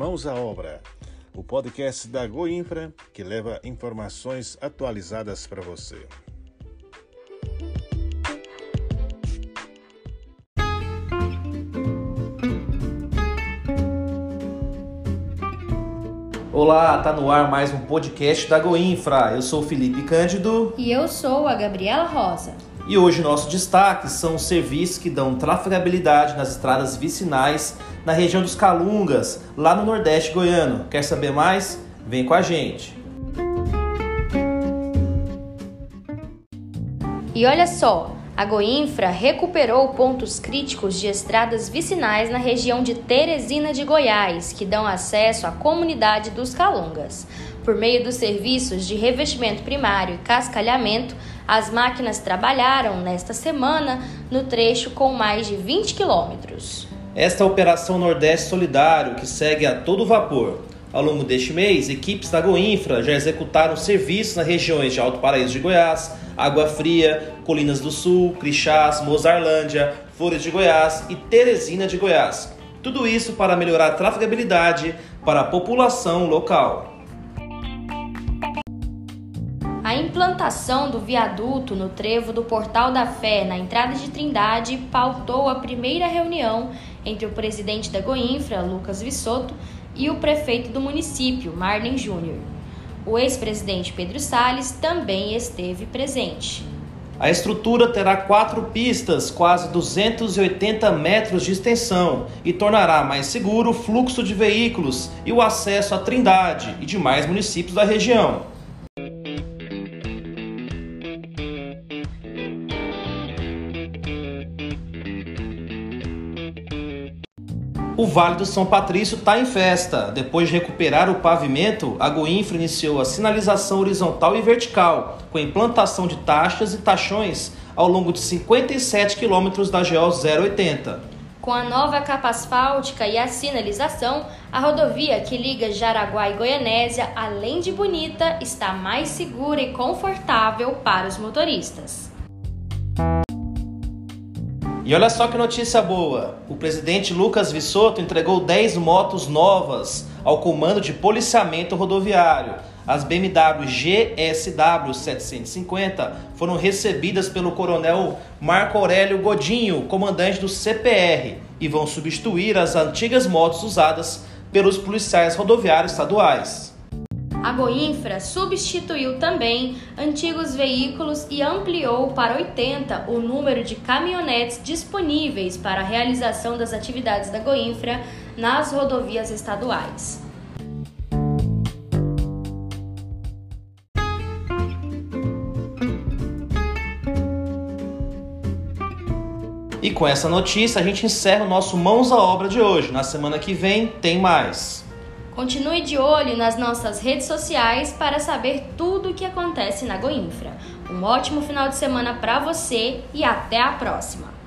Mãos à Obra, o podcast da Goinfra que leva informações atualizadas para você. Olá, tá no ar mais um podcast da Goinfra. Eu sou o Felipe Cândido. E eu sou a Gabriela Rosa. E hoje nosso destaque são os serviços que dão trafegabilidade nas estradas vicinais na região dos Calungas, lá no Nordeste goiano. Quer saber mais? Vem com a gente. E olha só, a Goinfra recuperou pontos críticos de estradas vicinais na região de Teresina de Goiás, que dão acesso à comunidade dos Calungas. Por meio dos serviços de revestimento primário e cascalhamento, as máquinas trabalharam nesta semana no trecho com mais de 20 quilômetros. Esta é a Operação Nordeste Solidário, que segue a todo vapor. Ao longo deste mês, equipes da Goinfra já executaram serviços nas regiões de Alto Paraíso de Goiás, Água Fria, Colinas do Sul, Crixás, Mozarlândia, Flores de Goiás e Teresina de Goiás. Tudo isso para melhorar a trafegabilidade para a população local. Implantação do viaduto no trevo do Portal da Fé, na entrada de Trindade, pautou a primeira reunião entre o presidente da Goinfra, Lucas Vissoto, e o prefeito do município, Marlin Júnior. O ex-presidente Pedro Salles também esteve presente. A estrutura terá quatro pistas, quase 280 metros de extensão, e tornará mais seguro o fluxo de veículos e o acesso à Trindade e demais municípios da região. O Vale do São Patrício está em festa. Depois de recuperar o pavimento, a Goinfra iniciou a sinalização horizontal e vertical, com a implantação de taxas e taxões ao longo de 57 quilômetros da GO 080. Com a nova capa asfáltica e a sinalização, a rodovia que liga Jaraguá e Goianésia, além de bonita, está mais segura e confortável para os motoristas. E olha só que notícia boa: o presidente Lucas Vissoto entregou 10 motos novas ao Comando de Policiamento Rodoviário. As BMW GSW 750 foram recebidas pelo coronel Marco Aurélio Godinho, comandante do CPR, e vão substituir as antigas motos usadas pelos policiais rodoviários estaduais. A Goinfra substituiu também antigos veículos e ampliou para 80 o número de caminhonetes disponíveis para a realização das atividades da Goinfra nas rodovias estaduais. E com essa notícia a gente encerra o nosso Mãos à Obra de hoje. Na semana que vem tem mais. Continue de olho nas nossas redes sociais para saber tudo o que acontece na Goinfra. Um ótimo final de semana para você e até a próxima!